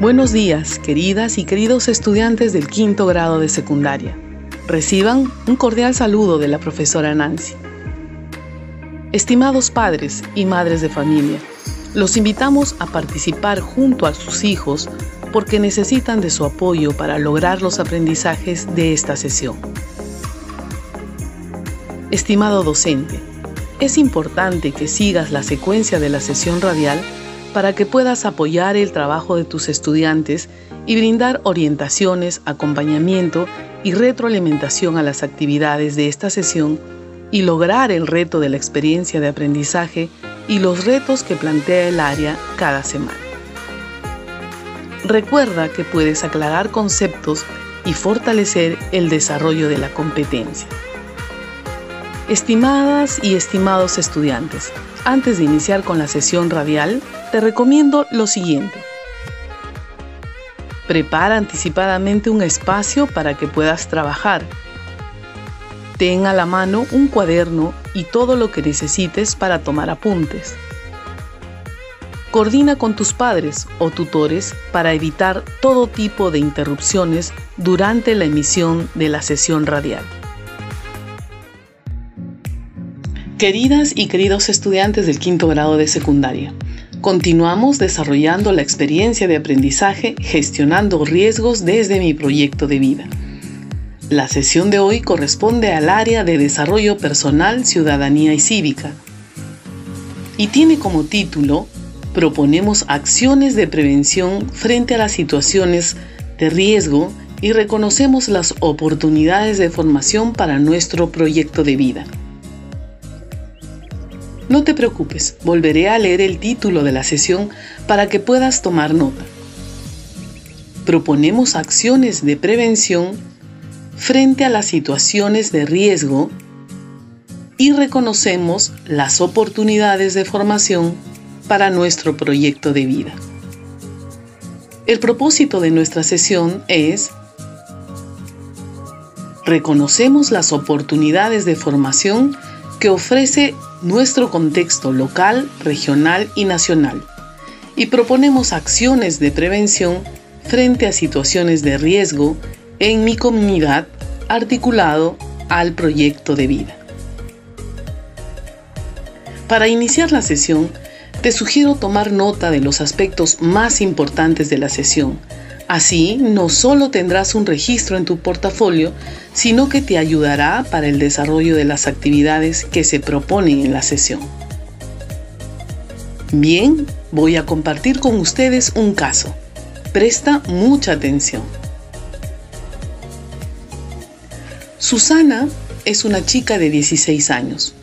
Buenos días, queridas y queridos estudiantes del quinto grado de secundaria. Reciban un cordial saludo de la profesora Nancy. Estimados padres y madres de familia, los invitamos a participar junto a sus hijos porque necesitan de su apoyo para lograr los aprendizajes de esta sesión. Estimado docente, es importante que sigas la secuencia de la sesión radial para que puedas apoyar el trabajo de tus estudiantes y brindar orientaciones, acompañamiento y retroalimentación a las actividades de esta sesión y lograr el reto de la experiencia de aprendizaje y los retos que plantea el área cada semana. Recuerda que puedes aclarar conceptos y fortalecer el desarrollo de la competencia. Estimadas y estimados estudiantes, antes de iniciar con la sesión radial, te recomiendo lo siguiente. Prepara anticipadamente un espacio para que puedas trabajar. Ten a la mano un cuaderno y todo lo que necesites para tomar apuntes. Coordina con tus padres o tutores para evitar todo tipo de interrupciones durante la emisión de la sesión radial. Queridas y queridos estudiantes del quinto grado de secundaria, continuamos desarrollando la experiencia de aprendizaje gestionando riesgos desde mi proyecto de vida. La sesión de hoy corresponde al área de desarrollo personal, ciudadanía y cívica y tiene como título Proponemos acciones de prevención frente a las situaciones de riesgo y reconocemos las oportunidades de formación para nuestro proyecto de vida. No te preocupes, volveré a leer el título de la sesión para que puedas tomar nota. Proponemos acciones de prevención frente a las situaciones de riesgo y reconocemos las oportunidades de formación para nuestro proyecto de vida. El propósito de nuestra sesión es reconocemos las oportunidades de formación que ofrece nuestro contexto local, regional y nacional y proponemos acciones de prevención frente a situaciones de riesgo en mi comunidad articulado al proyecto de vida. Para iniciar la sesión, te sugiero tomar nota de los aspectos más importantes de la sesión, Así, no solo tendrás un registro en tu portafolio, sino que te ayudará para el desarrollo de las actividades que se proponen en la sesión. Bien, voy a compartir con ustedes un caso. Presta mucha atención. Susana es una chica de 16 años.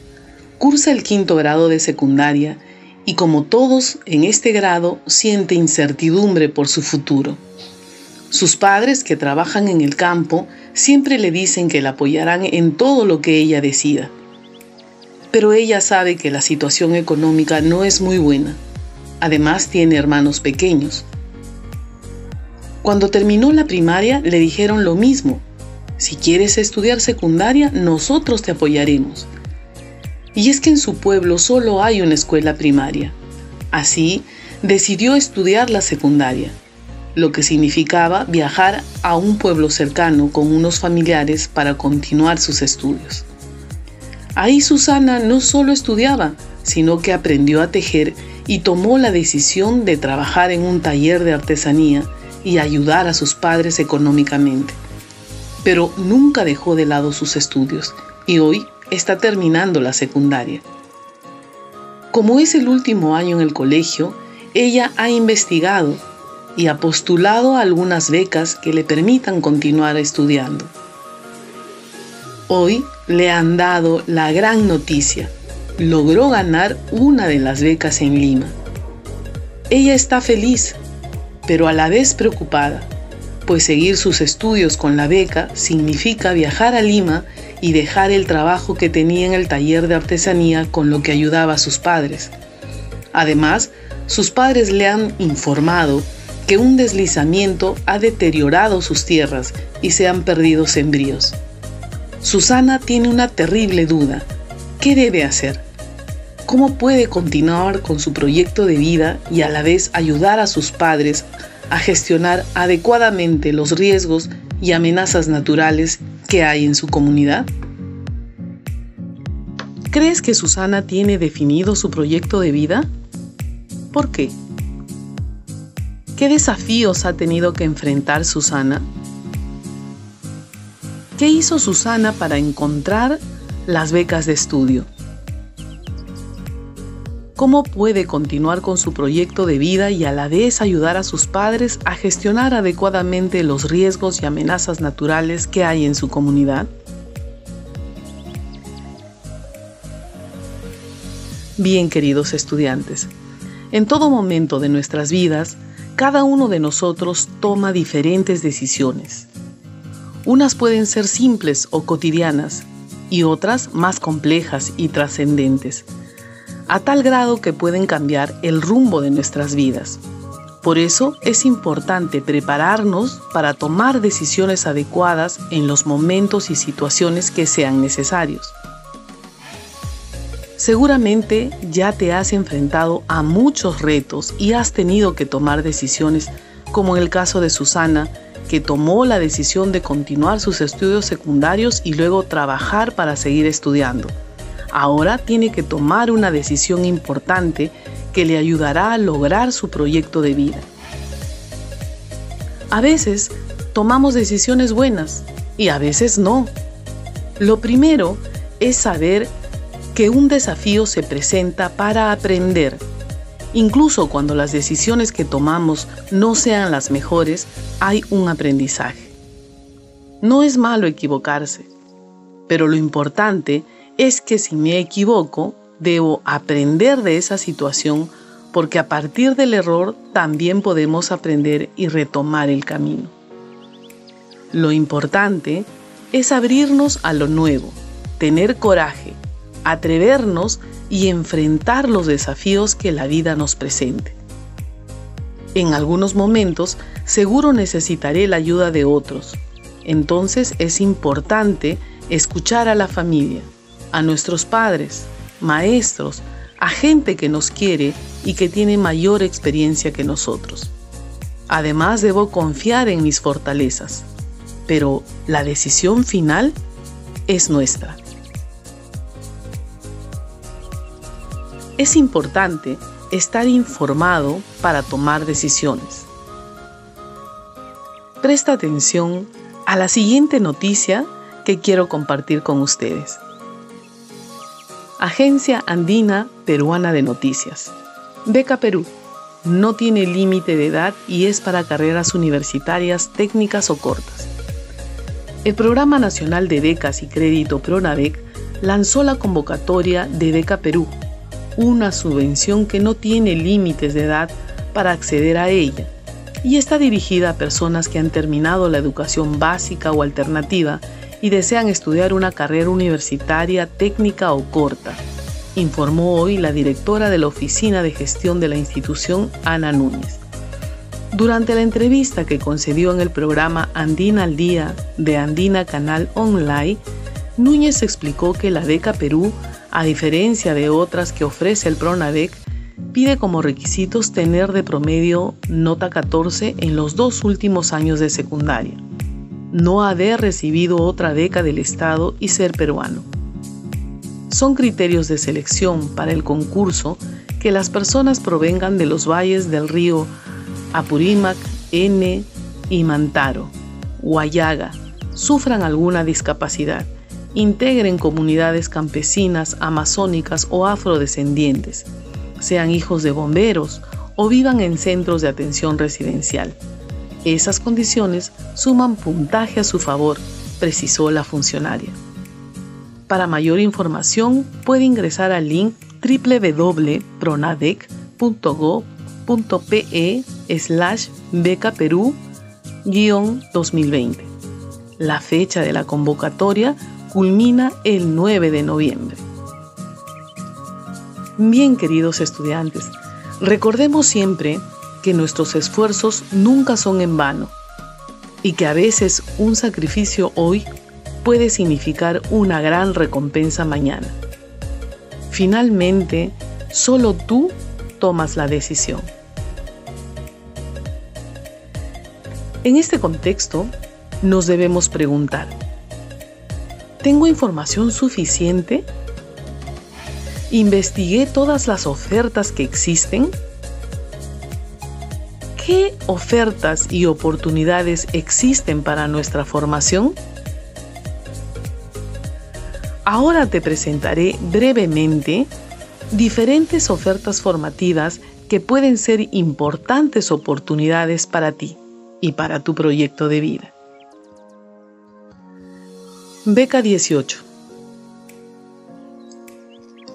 Cursa el quinto grado de secundaria y como todos en este grado siente incertidumbre por su futuro. Sus padres, que trabajan en el campo, siempre le dicen que la apoyarán en todo lo que ella decida. Pero ella sabe que la situación económica no es muy buena. Además tiene hermanos pequeños. Cuando terminó la primaria le dijeron lo mismo. Si quieres estudiar secundaria, nosotros te apoyaremos. Y es que en su pueblo solo hay una escuela primaria. Así, decidió estudiar la secundaria lo que significaba viajar a un pueblo cercano con unos familiares para continuar sus estudios. Ahí Susana no solo estudiaba, sino que aprendió a tejer y tomó la decisión de trabajar en un taller de artesanía y ayudar a sus padres económicamente. Pero nunca dejó de lado sus estudios y hoy está terminando la secundaria. Como es el último año en el colegio, ella ha investigado y ha postulado algunas becas que le permitan continuar estudiando. Hoy le han dado la gran noticia. Logró ganar una de las becas en Lima. Ella está feliz. pero a la vez preocupada, pues seguir sus estudios con la beca significa viajar a Lima y dejar el trabajo que tenía en el taller de artesanía con lo que ayudaba a sus padres. Además, sus padres le han informado que un deslizamiento ha deteriorado sus tierras y se han perdido sembríos. Susana tiene una terrible duda. ¿Qué debe hacer? ¿Cómo puede continuar con su proyecto de vida y a la vez ayudar a sus padres a gestionar adecuadamente los riesgos y amenazas naturales que hay en su comunidad? ¿Crees que Susana tiene definido su proyecto de vida? ¿Por qué? ¿Qué desafíos ha tenido que enfrentar Susana? ¿Qué hizo Susana para encontrar las becas de estudio? ¿Cómo puede continuar con su proyecto de vida y a la vez ayudar a sus padres a gestionar adecuadamente los riesgos y amenazas naturales que hay en su comunidad? Bien, queridos estudiantes, en todo momento de nuestras vidas, cada uno de nosotros toma diferentes decisiones. Unas pueden ser simples o cotidianas y otras más complejas y trascendentes a tal grado que pueden cambiar el rumbo de nuestras vidas. Por eso es importante prepararnos para tomar decisiones adecuadas en los momentos y situaciones que sean necesarios. Seguramente ya te has enfrentado a muchos retos y has tenido que tomar decisiones, como en el caso de Susana, que tomó la decisión de continuar sus estudios secundarios y luego trabajar para seguir estudiando ahora tiene que tomar una decisión importante que le ayudará a lograr su proyecto de vida. A veces tomamos decisiones buenas y a veces no. Lo primero es saber que un desafío se presenta para aprender. Incluso cuando las decisiones que tomamos no sean las mejores, hay un aprendizaje. No es malo equivocarse, pero lo importante es que si me equivoco, debo aprender de esa situación porque a partir del error también podemos aprender y retomar el camino. Lo importante es abrirnos a lo nuevo, tener coraje, atrevernos y enfrentar los desafíos que la vida nos presente. En algunos momentos seguro necesitaré la ayuda de otros, entonces es importante escuchar a la familia a nuestros padres, maestros, a gente que nos quiere y que tiene mayor experiencia que nosotros. Además debo confiar en mis fortalezas, pero la decisión final es nuestra. Es importante estar informado para tomar decisiones. Presta atención a la siguiente noticia que quiero compartir con ustedes. Agencia Andina Peruana de Noticias. Beca Perú. No tiene límite de edad y es para carreras universitarias técnicas o cortas. El Programa Nacional de Becas y Crédito Pronavec lanzó la convocatoria de Beca Perú, una subvención que no tiene límites de edad para acceder a ella y está dirigida a personas que han terminado la educación básica o alternativa y desean estudiar una carrera universitaria técnica o corta, informó hoy la directora de la Oficina de Gestión de la institución, Ana Núñez. Durante la entrevista que concedió en el programa Andina al Día de Andina Canal Online, Núñez explicó que la beca Perú, a diferencia de otras que ofrece el PRONAVEC, pide como requisitos tener de promedio nota 14 en los dos últimos años de secundaria no haber recibido otra beca del Estado y ser peruano. Son criterios de selección para el concurso que las personas provengan de los valles del río Apurímac, N y Mantaro, Huayaga, sufran alguna discapacidad, integren comunidades campesinas, amazónicas o afrodescendientes, sean hijos de bomberos o vivan en centros de atención residencial. Esas condiciones suman puntaje a su favor, precisó la funcionaria. Para mayor información puede ingresar al link www.pronadec.go.pe. slash beca Perú 2020. La fecha de la convocatoria culmina el 9 de noviembre. Bien, queridos estudiantes, recordemos siempre que nuestros esfuerzos nunca son en vano y que a veces un sacrificio hoy puede significar una gran recompensa mañana. Finalmente, solo tú tomas la decisión. En este contexto, nos debemos preguntar, ¿tengo información suficiente? ¿Investigué todas las ofertas que existen? ¿Qué ofertas y oportunidades existen para nuestra formación? Ahora te presentaré brevemente diferentes ofertas formativas que pueden ser importantes oportunidades para ti y para tu proyecto de vida. Beca 18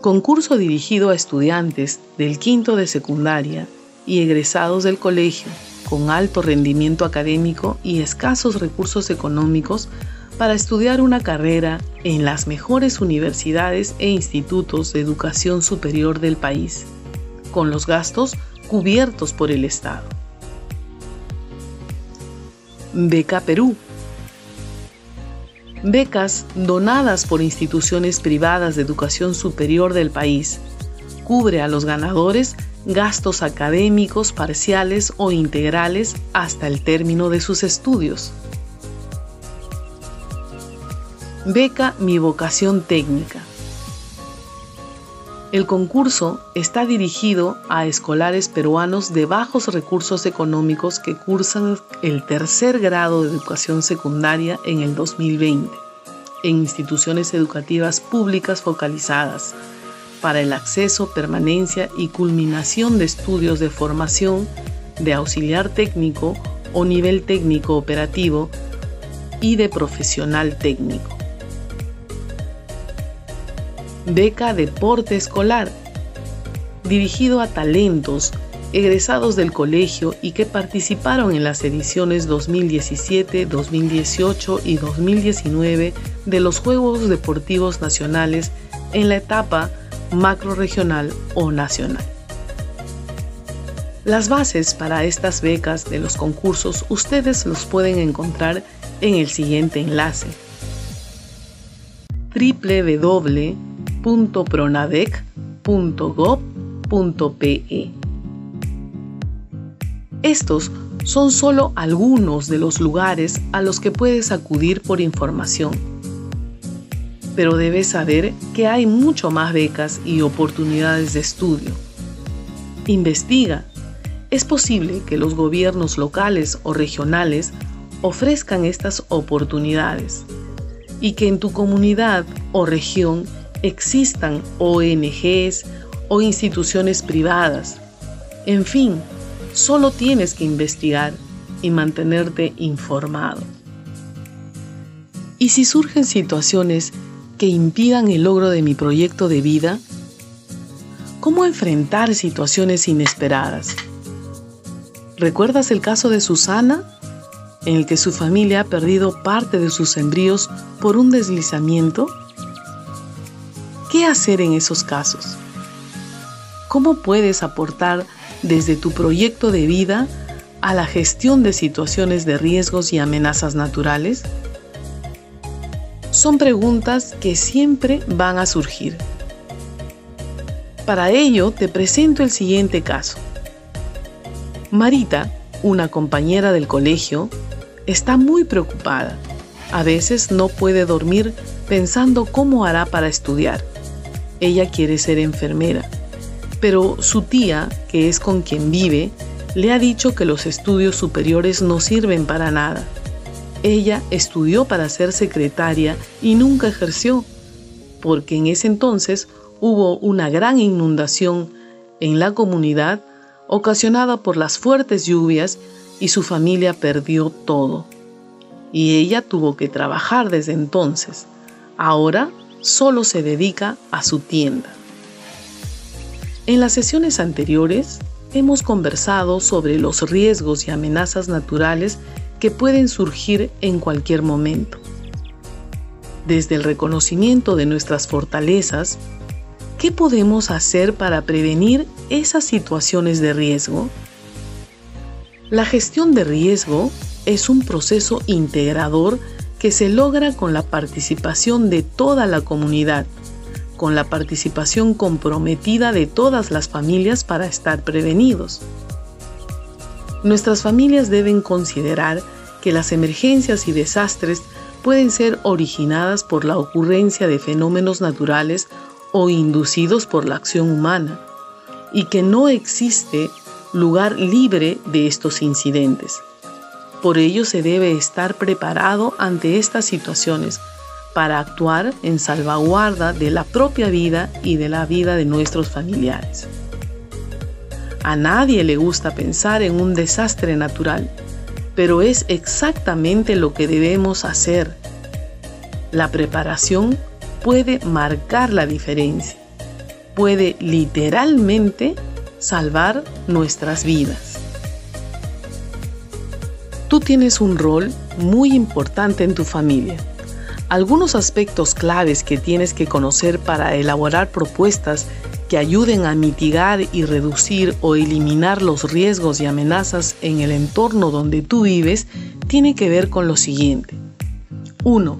concurso dirigido a estudiantes del quinto de secundaria y egresados del colegio con alto rendimiento académico y escasos recursos económicos para estudiar una carrera en las mejores universidades e institutos de educación superior del país, con los gastos cubiertos por el Estado. Beca Perú becas donadas por instituciones privadas de educación superior del país. Cubre a los ganadores gastos académicos parciales o integrales hasta el término de sus estudios. Beca Mi Vocación Técnica. El concurso está dirigido a escolares peruanos de bajos recursos económicos que cursan el tercer grado de educación secundaria en el 2020 en instituciones educativas públicas focalizadas para el acceso, permanencia y culminación de estudios de formación de auxiliar técnico o nivel técnico operativo y de profesional técnico. Beca Deporte Escolar, dirigido a talentos egresados del colegio y que participaron en las ediciones 2017, 2018 y 2019 de los Juegos Deportivos Nacionales en la etapa macroregional o nacional. Las bases para estas becas de los concursos ustedes los pueden encontrar en el siguiente enlace www.pronadec.gov.pe. Estos son solo algunos de los lugares a los que puedes acudir por información. Pero debes saber que hay mucho más becas y oportunidades de estudio. Investiga. Es posible que los gobiernos locales o regionales ofrezcan estas oportunidades y que en tu comunidad o región existan ONGs o instituciones privadas. En fin, solo tienes que investigar y mantenerte informado. ¿Y si surgen situaciones que impidan el logro de mi proyecto de vida? ¿Cómo enfrentar situaciones inesperadas? ¿Recuerdas el caso de Susana en el que su familia ha perdido parte de sus embrios por un deslizamiento? ¿Qué hacer en esos casos? ¿Cómo puedes aportar desde tu proyecto de vida a la gestión de situaciones de riesgos y amenazas naturales? Son preguntas que siempre van a surgir. Para ello te presento el siguiente caso. Marita, una compañera del colegio, Está muy preocupada. A veces no puede dormir pensando cómo hará para estudiar. Ella quiere ser enfermera, pero su tía, que es con quien vive, le ha dicho que los estudios superiores no sirven para nada. Ella estudió para ser secretaria y nunca ejerció, porque en ese entonces hubo una gran inundación en la comunidad ocasionada por las fuertes lluvias y su familia perdió todo. Y ella tuvo que trabajar desde entonces. Ahora solo se dedica a su tienda. En las sesiones anteriores hemos conversado sobre los riesgos y amenazas naturales que pueden surgir en cualquier momento. Desde el reconocimiento de nuestras fortalezas, ¿qué podemos hacer para prevenir esas situaciones de riesgo? La gestión de riesgo es un proceso integrador que se logra con la participación de toda la comunidad, con la participación comprometida de todas las familias para estar prevenidos. Nuestras familias deben considerar que las emergencias y desastres pueden ser originadas por la ocurrencia de fenómenos naturales o inducidos por la acción humana, y que no existe lugar libre de estos incidentes. Por ello se debe estar preparado ante estas situaciones para actuar en salvaguarda de la propia vida y de la vida de nuestros familiares. A nadie le gusta pensar en un desastre natural, pero es exactamente lo que debemos hacer. La preparación puede marcar la diferencia, puede literalmente salvar nuestras vidas. Tú tienes un rol muy importante en tu familia. Algunos aspectos claves que tienes que conocer para elaborar propuestas que ayuden a mitigar y reducir o eliminar los riesgos y amenazas en el entorno donde tú vives tiene que ver con lo siguiente. 1.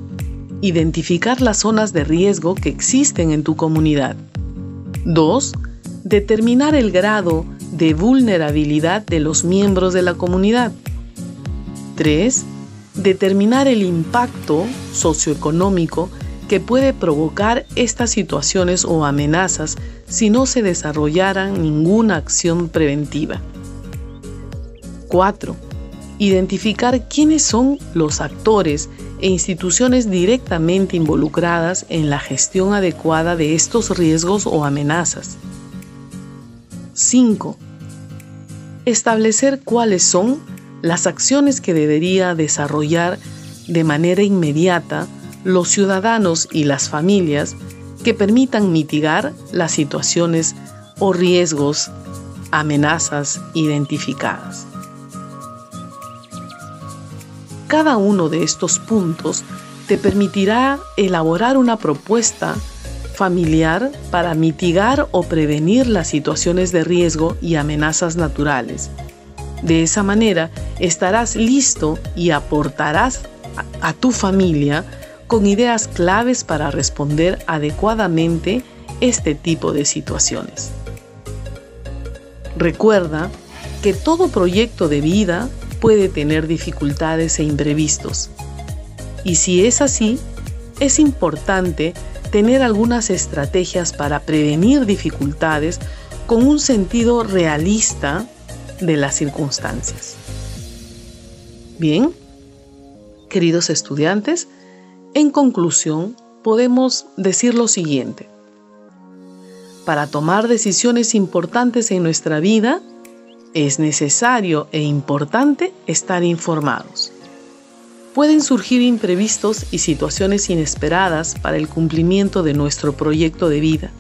Identificar las zonas de riesgo que existen en tu comunidad. 2 determinar el grado de vulnerabilidad de los miembros de la comunidad. 3. Determinar el impacto socioeconómico que puede provocar estas situaciones o amenazas si no se desarrollara ninguna acción preventiva. 4. Identificar quiénes son los actores e instituciones directamente involucradas en la gestión adecuada de estos riesgos o amenazas. 5. Establecer cuáles son las acciones que debería desarrollar de manera inmediata los ciudadanos y las familias que permitan mitigar las situaciones o riesgos, amenazas identificadas. Cada uno de estos puntos te permitirá elaborar una propuesta familiar para mitigar o prevenir las situaciones de riesgo y amenazas naturales. De esa manera estarás listo y aportarás a, tu familia con ideas claves para responder adecuadamente este tipo de situaciones. Recuerda que todo proyecto de vida puede tener dificultades e imprevistos. Y si es así, es importante tener algunas estrategias para prevenir dificultades con un sentido realista de las circunstancias. Bien, queridos estudiantes, en conclusión podemos decir lo siguiente. Para tomar decisiones importantes en nuestra vida, es necesario e importante estar informados pueden surgir imprevistos y situaciones inesperadas para el cumplimiento de nuestro proyecto de vida.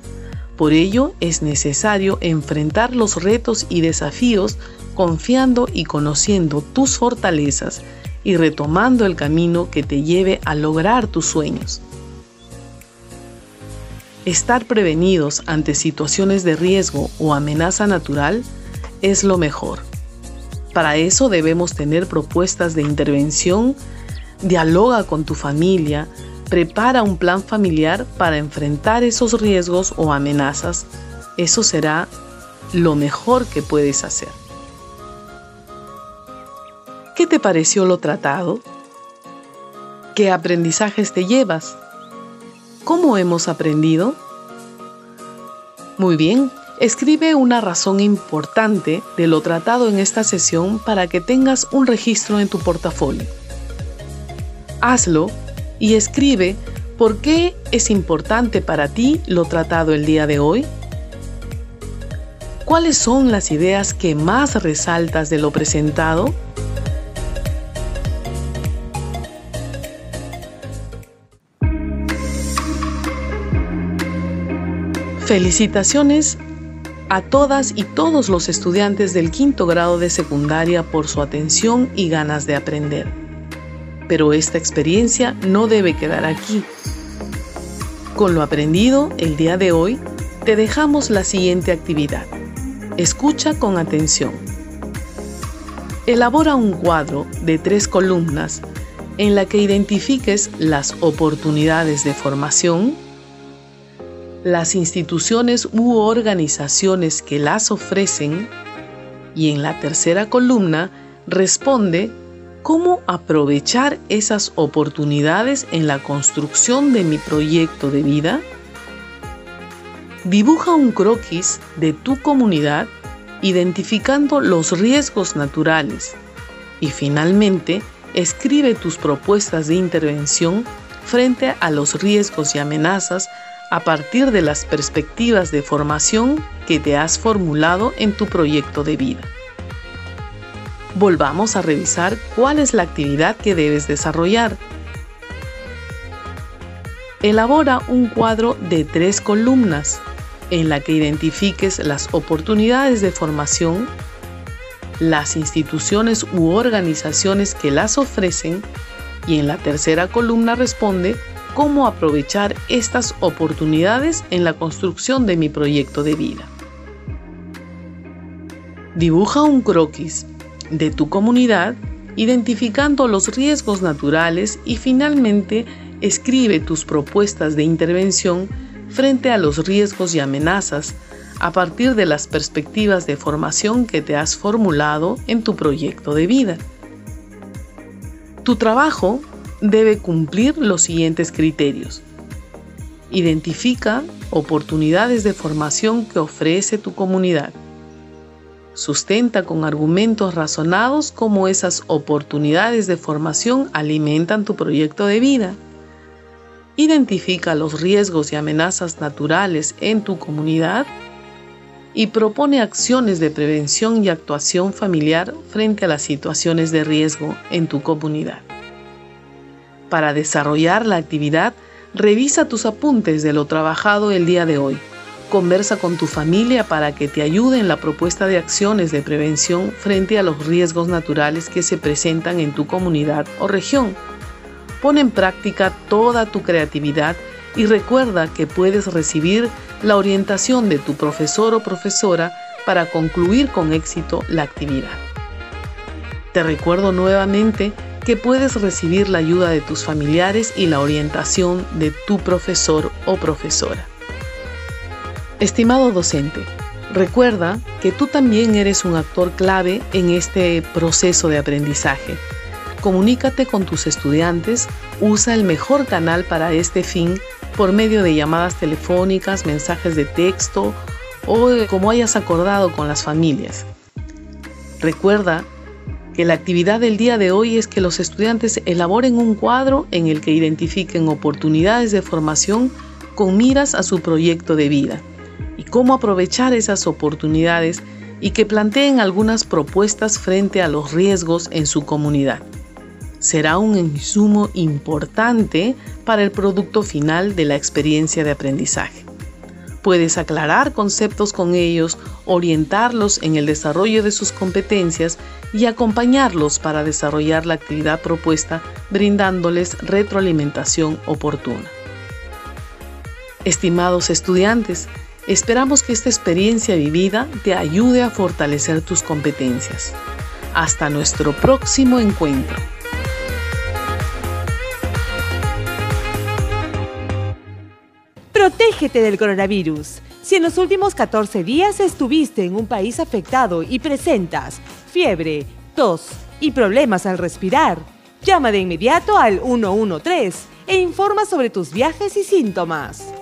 Por ello es necesario enfrentar los retos y desafíos confiando y conociendo tus fortalezas y retomando el camino que te lleve a lograr tus sueños. Estar prevenidos ante situaciones de riesgo o amenaza natural es lo mejor. Para eso debemos tener propuestas de intervención dialoga con tu familia, prepara un plan familiar para enfrentar esos riesgos o amenazas. Eso será lo mejor que puedes hacer. ¿Qué te pareció lo tratado? ¿Qué aprendizajes te llevas? ¿Cómo hemos aprendido? Muy bien, escribe una razón importante de lo tratado en esta sesión para que tengas un registro en tu portafolio hazlo y escribe por qué es importante para ti lo tratado el día de hoy. ¿Cuáles son las ideas que más resaltas de lo presentado? Felicitaciones a todas y todos los estudiantes del quinto grado de secundaria por su atención y ganas de aprender. Pero esta experiencia no debe quedar aquí. Con lo aprendido el día de hoy, te dejamos la siguiente actividad. Escucha con atención. Elabora un cuadro de tres columnas en la que identifiques las oportunidades de formación, las instituciones u organizaciones que las ofrecen y en la tercera columna responde cómo aprovechar esas oportunidades en la construcción de mi proyecto de vida. Dibuja un croquis de tu comunidad identificando los riesgos naturales y finalmente escribe tus propuestas de intervención frente a los riesgos y amenazas a partir de las perspectivas de formación que te has formulado en tu proyecto de vida. Volvamos a revisar cuál es la actividad que debes desarrollar. Elabora un cuadro de tres columnas en la que identifiques las oportunidades de formación, las instituciones u organizaciones que las ofrecen y en la tercera columna responde cómo aprovechar estas oportunidades en la construcción de mi proyecto de vida. Dibuja un croquis de tu comunidad identificando los riesgos naturales y finalmente escribe tus propuestas de intervención frente a los riesgos y amenazas a partir de las perspectivas de formación que te has formulado en tu proyecto de vida. Tu trabajo debe cumplir los siguientes criterios. Identifica oportunidades de formación que ofrece tu comunidad. Sustenta con argumentos razonados cómo esas oportunidades de formación alimentan tu proyecto de vida. Identifica los riesgos y amenazas naturales en tu comunidad y propone acciones de prevención y actuación familiar frente a las situaciones de riesgo en tu comunidad. Para desarrollar la actividad, revisa tus apuntes de lo trabajado el día de hoy. Conversa con tu familia para que te ayude en la propuesta de acciones de prevención frente a los riesgos naturales que se presentan en tu comunidad o región. Pon en práctica toda tu creatividad y recuerda que puedes recibir la orientación de tu profesor o profesora para concluir con éxito la actividad. Te recuerdo nuevamente que puedes recibir la ayuda de tus familiares y la orientación de tu profesor o profesora. Estimado docente, recuerda que tú también eres un actor clave en este proceso de aprendizaje. Comunícate con tus estudiantes, usa el mejor canal para este fin por medio de llamadas telefónicas, mensajes de texto o como hayas acordado con las familias. Recuerda que la actividad del día de hoy es que los estudiantes elaboren un cuadro en el que identifiquen oportunidades de formación con miras a su proyecto de vida y cómo aprovechar esas oportunidades y que planteen algunas propuestas frente a los riesgos en su comunidad. Será un insumo importante para el producto final de la experiencia de aprendizaje. Puedes aclarar conceptos con ellos, orientarlos en el desarrollo de sus competencias y acompañarlos para desarrollar la actividad propuesta brindándoles retroalimentación oportuna. Estimados estudiantes, esperamos que esta experiencia vivida te ayude a fortalecer tus competencias. Hasta nuestro próximo encuentro. Protégete del coronavirus. Si en los últimos 14 días estuviste en un país afectado y presentas fiebre, tos y problemas al respirar, llama de inmediato al 113 e informa sobre tus viajes y síntomas.